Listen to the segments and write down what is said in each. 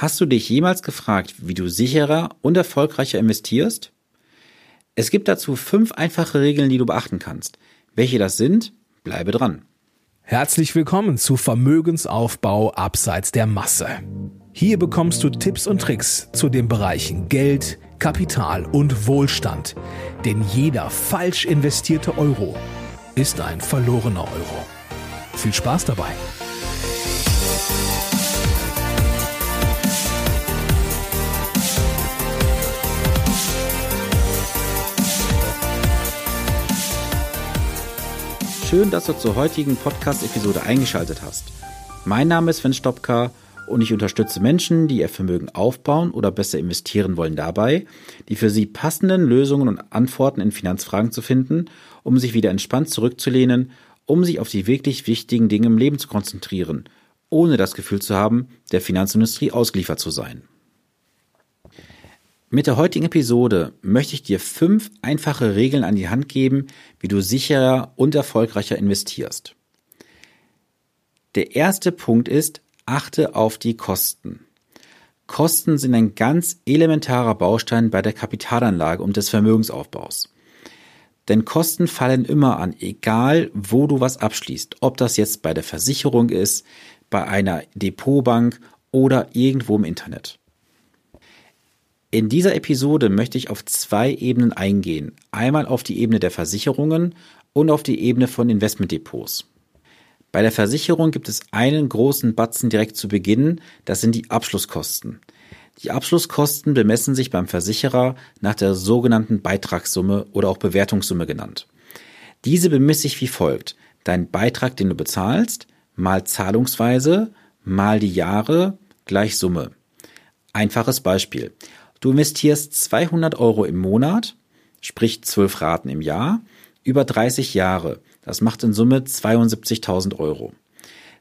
Hast du dich jemals gefragt, wie du sicherer und erfolgreicher investierst? Es gibt dazu fünf einfache Regeln, die du beachten kannst. Welche das sind, bleibe dran. Herzlich willkommen zu Vermögensaufbau abseits der Masse. Hier bekommst du Tipps und Tricks zu den Bereichen Geld, Kapital und Wohlstand. Denn jeder falsch investierte Euro ist ein verlorener Euro. Viel Spaß dabei! Schön, dass du zur heutigen Podcast-Episode eingeschaltet hast. Mein Name ist Sven Stopka und ich unterstütze Menschen, die ihr Vermögen aufbauen oder besser investieren wollen dabei, die für sie passenden Lösungen und Antworten in Finanzfragen zu finden, um sich wieder entspannt zurückzulehnen, um sich auf die wirklich wichtigen Dinge im Leben zu konzentrieren, ohne das Gefühl zu haben, der Finanzindustrie ausgeliefert zu sein. Mit der heutigen Episode möchte ich dir fünf einfache Regeln an die Hand geben, wie du sicherer und erfolgreicher investierst. Der erste Punkt ist, achte auf die Kosten. Kosten sind ein ganz elementarer Baustein bei der Kapitalanlage und des Vermögensaufbaus. Denn Kosten fallen immer an, egal wo du was abschließt, ob das jetzt bei der Versicherung ist, bei einer Depotbank oder irgendwo im Internet. In dieser Episode möchte ich auf zwei Ebenen eingehen. Einmal auf die Ebene der Versicherungen und auf die Ebene von Investmentdepots. Bei der Versicherung gibt es einen großen Batzen direkt zu Beginn, das sind die Abschlusskosten. Die Abschlusskosten bemessen sich beim Versicherer nach der sogenannten Beitragssumme oder auch Bewertungssumme genannt. Diese bemisst sich wie folgt. Dein Beitrag, den du bezahlst, mal Zahlungsweise, mal die Jahre, gleich Summe. Einfaches Beispiel. Du investierst 200 Euro im Monat, sprich 12 Raten im Jahr, über 30 Jahre. Das macht in Summe 72.000 Euro.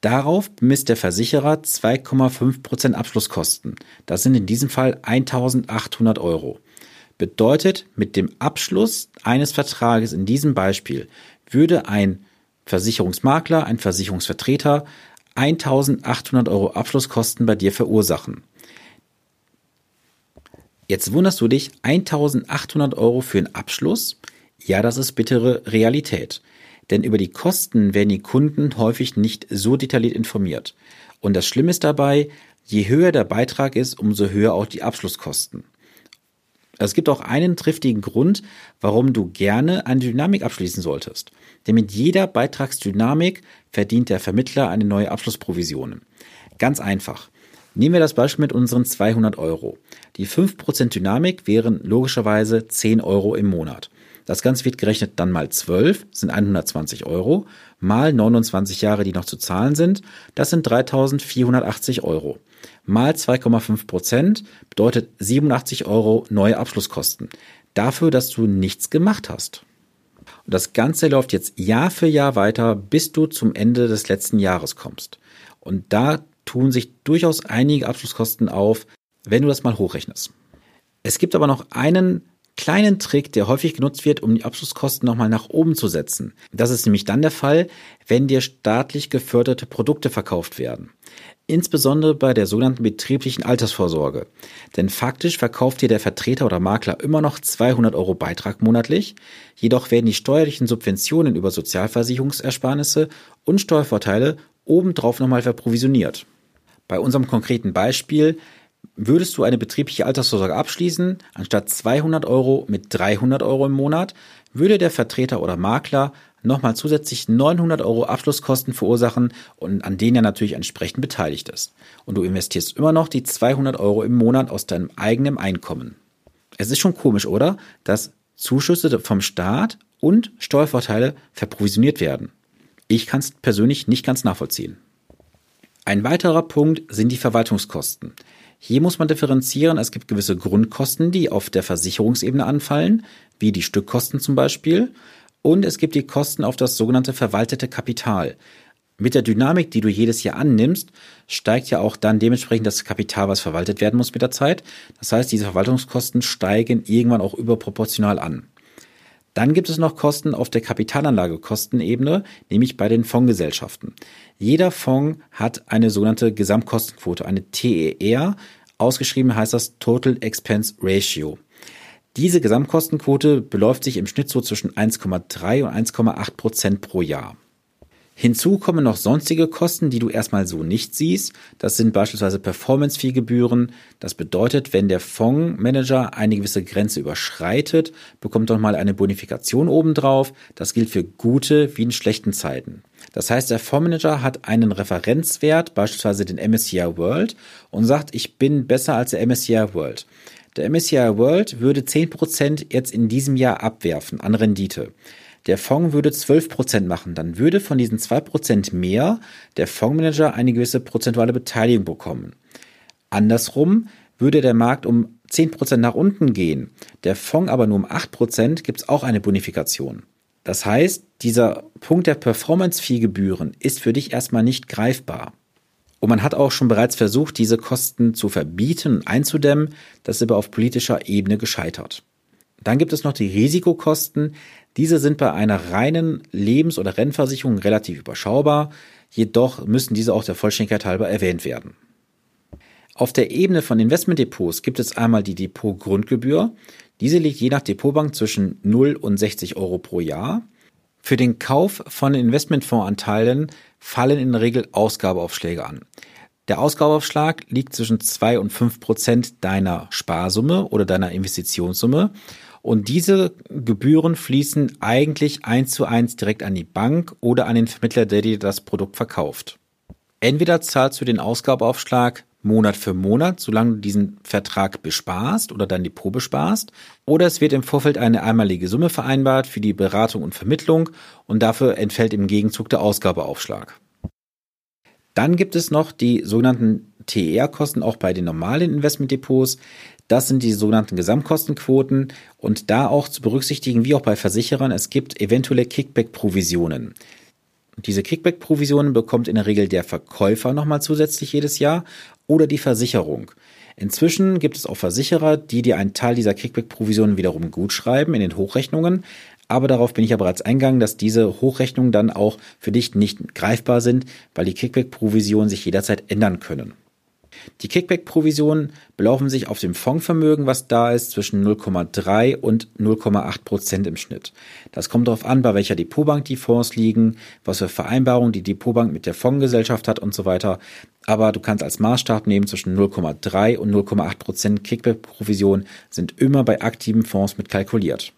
Darauf bemisst der Versicherer 2,5% Abschlusskosten. Das sind in diesem Fall 1.800 Euro. Bedeutet, mit dem Abschluss eines Vertrages in diesem Beispiel würde ein Versicherungsmakler, ein Versicherungsvertreter 1.800 Euro Abschlusskosten bei dir verursachen. Jetzt wunderst du dich, 1800 Euro für einen Abschluss? Ja, das ist bittere Realität. Denn über die Kosten werden die Kunden häufig nicht so detailliert informiert. Und das Schlimme ist dabei, je höher der Beitrag ist, umso höher auch die Abschlusskosten. Es gibt auch einen triftigen Grund, warum du gerne eine Dynamik abschließen solltest. Denn mit jeder Beitragsdynamik verdient der Vermittler eine neue Abschlussprovision. Ganz einfach. Nehmen wir das Beispiel mit unseren 200 Euro. Die 5% Dynamik wären logischerweise 10 Euro im Monat. Das Ganze wird gerechnet dann mal 12, sind 120 Euro, mal 29 Jahre, die noch zu zahlen sind, das sind 3480 Euro. Mal 2,5% bedeutet 87 Euro neue Abschlusskosten. Dafür, dass du nichts gemacht hast. Und das Ganze läuft jetzt Jahr für Jahr weiter, bis du zum Ende des letzten Jahres kommst. Und da tun sich durchaus einige Abschlusskosten auf, wenn du das mal hochrechnest. Es gibt aber noch einen kleinen Trick, der häufig genutzt wird, um die Abschlusskosten nochmal nach oben zu setzen. Das ist nämlich dann der Fall, wenn dir staatlich geförderte Produkte verkauft werden. Insbesondere bei der sogenannten betrieblichen Altersvorsorge. Denn faktisch verkauft dir der Vertreter oder Makler immer noch 200 Euro Beitrag monatlich. Jedoch werden die steuerlichen Subventionen über Sozialversicherungsersparnisse und Steuervorteile obendrauf nochmal verprovisioniert. Bei unserem konkreten Beispiel würdest du eine betriebliche Altersvorsorge abschließen, anstatt 200 Euro mit 300 Euro im Monat, würde der Vertreter oder Makler nochmal zusätzlich 900 Euro Abschlusskosten verursachen und an denen er natürlich entsprechend beteiligt ist. Und du investierst immer noch die 200 Euro im Monat aus deinem eigenen Einkommen. Es ist schon komisch, oder? Dass Zuschüsse vom Staat und Steuervorteile verprovisioniert werden. Ich kann es persönlich nicht ganz nachvollziehen. Ein weiterer Punkt sind die Verwaltungskosten. Hier muss man differenzieren. Es gibt gewisse Grundkosten, die auf der Versicherungsebene anfallen, wie die Stückkosten zum Beispiel. Und es gibt die Kosten auf das sogenannte verwaltete Kapital. Mit der Dynamik, die du jedes Jahr annimmst, steigt ja auch dann dementsprechend das Kapital, was verwaltet werden muss mit der Zeit. Das heißt, diese Verwaltungskosten steigen irgendwann auch überproportional an. Dann gibt es noch Kosten auf der Kapitalanlagekostenebene, nämlich bei den Fondsgesellschaften. Jeder Fonds hat eine sogenannte Gesamtkostenquote, eine TER, Ausgeschrieben heißt das Total Expense Ratio. Diese Gesamtkostenquote beläuft sich im Schnitt so zwischen 1,3 und 1,8 Prozent pro Jahr. Hinzu kommen noch sonstige Kosten, die du erstmal so nicht siehst. Das sind beispielsweise Performance-Fee-Gebühren. Das bedeutet, wenn der Fondsmanager eine gewisse Grenze überschreitet, bekommt doch mal eine Bonifikation obendrauf. Das gilt für gute wie in schlechten Zeiten. Das heißt, der Fondsmanager hat einen Referenzwert, beispielsweise den MSCI World, und sagt, ich bin besser als der MSCI World. Der MSCI World würde 10% jetzt in diesem Jahr abwerfen an Rendite der Fonds würde 12% machen, dann würde von diesen 2% mehr der Fondsmanager eine gewisse prozentuale Beteiligung bekommen. Andersrum würde der Markt um 10% nach unten gehen, der Fonds aber nur um 8%, gibt es auch eine Bonifikation. Das heißt, dieser Punkt der Performance-Fee-Gebühren ist für dich erstmal nicht greifbar. Und man hat auch schon bereits versucht, diese Kosten zu verbieten und einzudämmen, das ist aber auf politischer Ebene gescheitert. Dann gibt es noch die Risikokosten. Diese sind bei einer reinen Lebens- oder Rennversicherung relativ überschaubar, jedoch müssen diese auch der Vollständigkeit halber erwähnt werden. Auf der Ebene von Investmentdepots gibt es einmal die Depotgrundgebühr. Diese liegt je nach Depotbank zwischen 0 und 60 Euro pro Jahr. Für den Kauf von Investmentfondsanteilen fallen in der Regel Ausgabeaufschläge an. Der Ausgabeaufschlag liegt zwischen 2 und 5 Prozent deiner Sparsumme oder deiner Investitionssumme und diese Gebühren fließen eigentlich eins zu eins direkt an die Bank oder an den Vermittler, der dir das Produkt verkauft. Entweder zahlst du den Ausgabeaufschlag Monat für Monat, solange du diesen Vertrag besparst oder dein Depot besparst, oder es wird im Vorfeld eine einmalige Summe vereinbart für die Beratung und Vermittlung und dafür entfällt im Gegenzug der Ausgabeaufschlag. Dann gibt es noch die sogenannten TER-Kosten auch bei den normalen Investmentdepots. Das sind die sogenannten Gesamtkostenquoten und da auch zu berücksichtigen, wie auch bei Versicherern, es gibt eventuelle Kickback-Provisionen. Diese Kickback-Provisionen bekommt in der Regel der Verkäufer nochmal zusätzlich jedes Jahr oder die Versicherung. Inzwischen gibt es auch Versicherer, die dir einen Teil dieser Kickback-Provisionen wiederum gutschreiben in den Hochrechnungen. Aber darauf bin ich ja bereits eingegangen, dass diese Hochrechnungen dann auch für dich nicht greifbar sind, weil die Kickback-Provisionen sich jederzeit ändern können. Die Kickback-Provisionen belaufen sich auf dem Fondsvermögen, was da ist, zwischen 0,3 und 0,8 Prozent im Schnitt. Das kommt darauf an, bei welcher Depotbank die Fonds liegen, was für Vereinbarungen die Depotbank mit der Fondsgesellschaft hat und so weiter. Aber du kannst als Maßstab nehmen, zwischen 0,3 und 0,8 Prozent Kickback-Provision sind immer bei aktiven Fonds mit kalkuliert.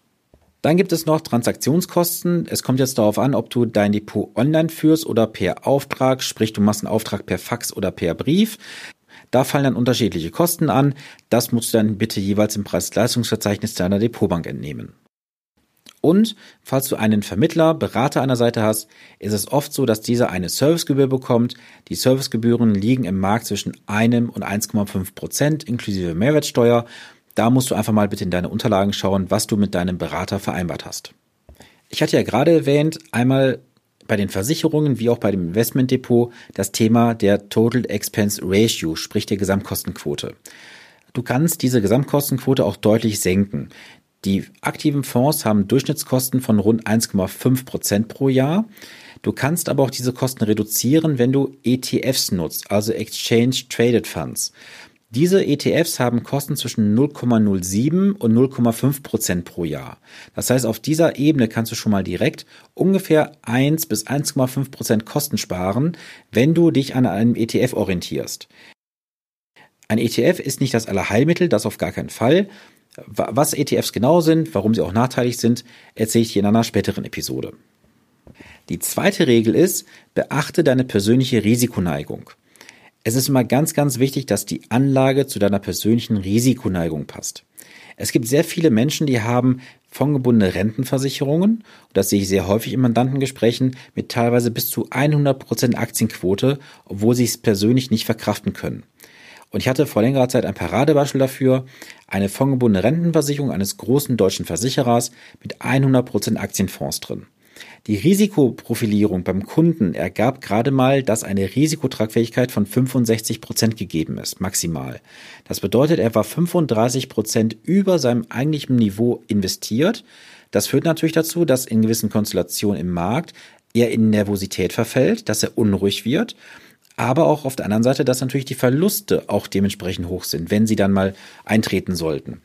Dann gibt es noch Transaktionskosten. Es kommt jetzt darauf an, ob du dein Depot online führst oder per Auftrag, sprich du machst einen Auftrag per Fax oder per Brief. Da fallen dann unterschiedliche Kosten an. Das musst du dann bitte jeweils im Preis-Leistungsverzeichnis deiner Depotbank entnehmen. Und falls du einen Vermittler, Berater an der Seite hast, ist es oft so, dass dieser eine Servicegebühr bekommt. Die Servicegebühren liegen im Markt zwischen einem und 1,5 Prozent inklusive Mehrwertsteuer. Da musst du einfach mal bitte in deine Unterlagen schauen, was du mit deinem Berater vereinbart hast. Ich hatte ja gerade erwähnt, einmal bei den Versicherungen wie auch bei dem Investmentdepot das Thema der Total Expense Ratio, sprich der Gesamtkostenquote. Du kannst diese Gesamtkostenquote auch deutlich senken. Die aktiven Fonds haben Durchschnittskosten von rund 1,5 Prozent pro Jahr. Du kannst aber auch diese Kosten reduzieren, wenn du ETFs nutzt, also Exchange Traded Funds. Diese ETFs haben Kosten zwischen 0,07 und 0,5 Prozent pro Jahr. Das heißt, auf dieser Ebene kannst du schon mal direkt ungefähr 1 bis 1,5 Prozent Kosten sparen, wenn du dich an einem ETF orientierst. Ein ETF ist nicht das Allerheilmittel, das auf gar keinen Fall. Was ETFs genau sind, warum sie auch nachteilig sind, erzähle ich dir in einer späteren Episode. Die zweite Regel ist, beachte deine persönliche Risikoneigung. Es ist immer ganz, ganz wichtig, dass die Anlage zu deiner persönlichen Risikoneigung passt. Es gibt sehr viele Menschen, die haben fondgebundene Rentenversicherungen, das sehe ich sehr häufig in Mandantengesprächen, mit teilweise bis zu 100% Aktienquote, obwohl sie es persönlich nicht verkraften können. Und ich hatte vor längerer Zeit ein Paradebeispiel dafür, eine fondgebundene Rentenversicherung eines großen deutschen Versicherers mit 100% Aktienfonds drin. Die Risikoprofilierung beim Kunden ergab gerade mal, dass eine Risikotragfähigkeit von 65 Prozent gegeben ist, maximal. Das bedeutet, er war 35 Prozent über seinem eigentlichen Niveau investiert. Das führt natürlich dazu, dass in gewissen Konstellationen im Markt er in Nervosität verfällt, dass er unruhig wird. aber auch auf der anderen Seite, dass natürlich die Verluste auch dementsprechend hoch sind, wenn sie dann mal eintreten sollten.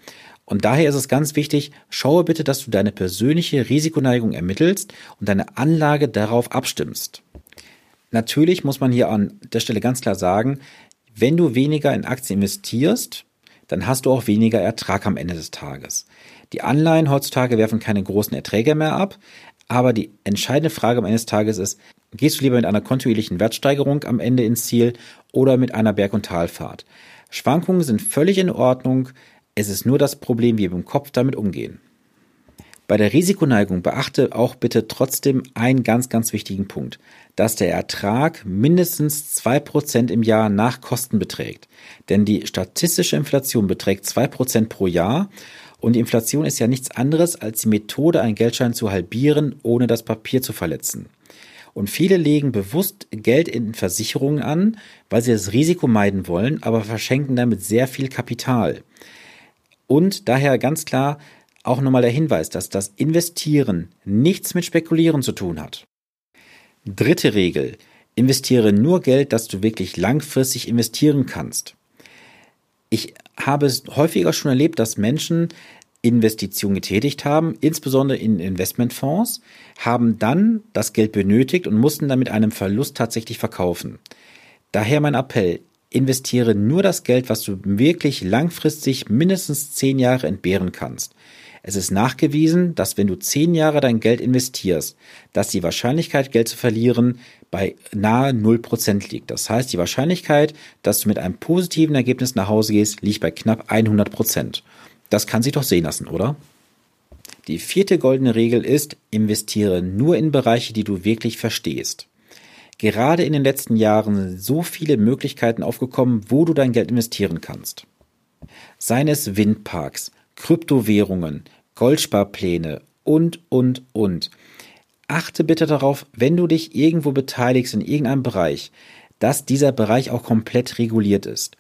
Und daher ist es ganz wichtig, schaue bitte, dass du deine persönliche Risikoneigung ermittelst und deine Anlage darauf abstimmst. Natürlich muss man hier an der Stelle ganz klar sagen, wenn du weniger in Aktien investierst, dann hast du auch weniger Ertrag am Ende des Tages. Die Anleihen heutzutage werfen keine großen Erträge mehr ab, aber die entscheidende Frage am Ende des Tages ist, gehst du lieber mit einer kontinuierlichen Wertsteigerung am Ende ins Ziel oder mit einer Berg- und Talfahrt? Schwankungen sind völlig in Ordnung, es ist nur das Problem, wie wir im Kopf damit umgehen. Bei der Risikoneigung beachte auch bitte trotzdem einen ganz, ganz wichtigen Punkt, dass der Ertrag mindestens zwei Prozent im Jahr nach Kosten beträgt. Denn die statistische Inflation beträgt zwei Prozent pro Jahr und die Inflation ist ja nichts anderes als die Methode, einen Geldschein zu halbieren, ohne das Papier zu verletzen. Und viele legen bewusst Geld in Versicherungen an, weil sie das Risiko meiden wollen, aber verschenken damit sehr viel Kapital. Und daher ganz klar, auch nochmal der Hinweis, dass das Investieren nichts mit Spekulieren zu tun hat. Dritte Regel. Investiere nur Geld, das du wirklich langfristig investieren kannst. Ich habe es häufiger schon erlebt, dass Menschen Investitionen getätigt haben, insbesondere in Investmentfonds, haben dann das Geld benötigt und mussten dann mit einem Verlust tatsächlich verkaufen. Daher mein Appell, investiere nur das Geld, was du wirklich langfristig mindestens zehn Jahre entbehren kannst. Es ist nachgewiesen, dass wenn du zehn Jahre dein Geld investierst, dass die Wahrscheinlichkeit, Geld zu verlieren, bei nahe 0% liegt. Das heißt, die Wahrscheinlichkeit, dass du mit einem positiven Ergebnis nach Hause gehst, liegt bei knapp 100%. Das kann sich doch sehen lassen, oder? Die vierte goldene Regel ist, investiere nur in Bereiche, die du wirklich verstehst. Gerade in den letzten Jahren sind so viele Möglichkeiten aufgekommen, wo du dein Geld investieren kannst. Seien es Windparks, Kryptowährungen, Goldsparpläne und, und, und. Achte bitte darauf, wenn du dich irgendwo beteiligst in irgendeinem Bereich, dass dieser Bereich auch komplett reguliert ist.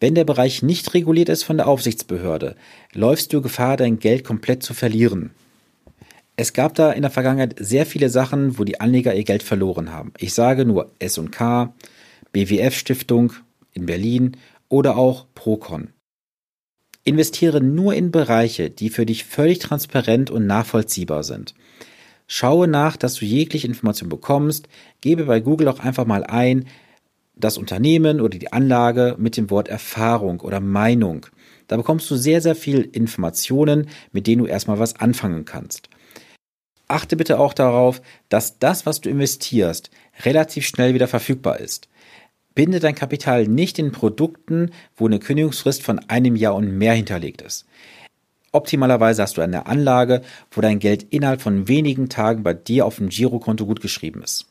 Wenn der Bereich nicht reguliert ist von der Aufsichtsbehörde, läufst du Gefahr, dein Geld komplett zu verlieren. Es gab da in der Vergangenheit sehr viele Sachen, wo die Anleger ihr Geld verloren haben. Ich sage nur S&K, BWF Stiftung in Berlin oder auch Procon. Investiere nur in Bereiche, die für dich völlig transparent und nachvollziehbar sind. Schaue nach, dass du jegliche Information bekommst. Gebe bei Google auch einfach mal ein, das Unternehmen oder die Anlage mit dem Wort Erfahrung oder Meinung. Da bekommst du sehr, sehr viel Informationen, mit denen du erstmal was anfangen kannst. Achte bitte auch darauf, dass das, was du investierst, relativ schnell wieder verfügbar ist. Binde dein Kapital nicht in Produkten, wo eine Kündigungsfrist von einem Jahr und mehr hinterlegt ist. Optimalerweise hast du eine Anlage, wo dein Geld innerhalb von wenigen Tagen bei dir auf dem Girokonto gut geschrieben ist.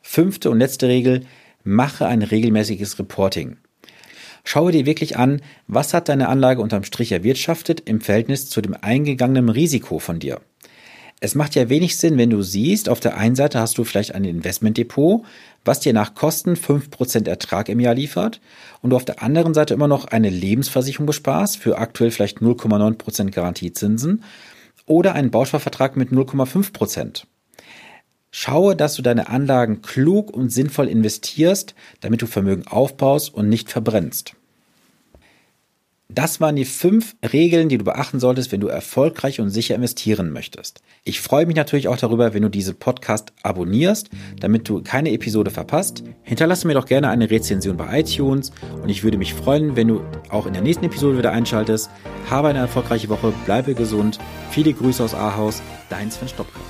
Fünfte und letzte Regel, mache ein regelmäßiges Reporting. Schaue dir wirklich an, was hat deine Anlage unterm Strich erwirtschaftet im Verhältnis zu dem eingegangenen Risiko von dir. Es macht ja wenig Sinn, wenn du siehst, auf der einen Seite hast du vielleicht ein Investmentdepot, was dir nach Kosten 5% Ertrag im Jahr liefert und du auf der anderen Seite immer noch eine Lebensversicherung besparst für aktuell vielleicht 0,9% Garantiezinsen oder einen Bausparvertrag mit 0,5%. Schaue, dass du deine Anlagen klug und sinnvoll investierst, damit du Vermögen aufbaust und nicht verbrennst. Das waren die fünf Regeln, die du beachten solltest, wenn du erfolgreich und sicher investieren möchtest. Ich freue mich natürlich auch darüber, wenn du diesen Podcast abonnierst, damit du keine Episode verpasst. Hinterlasse mir doch gerne eine Rezension bei iTunes und ich würde mich freuen, wenn du auch in der nächsten Episode wieder einschaltest. Habe eine erfolgreiche Woche, bleibe gesund. Viele Grüße aus Ahaus, dein Sven Stopka.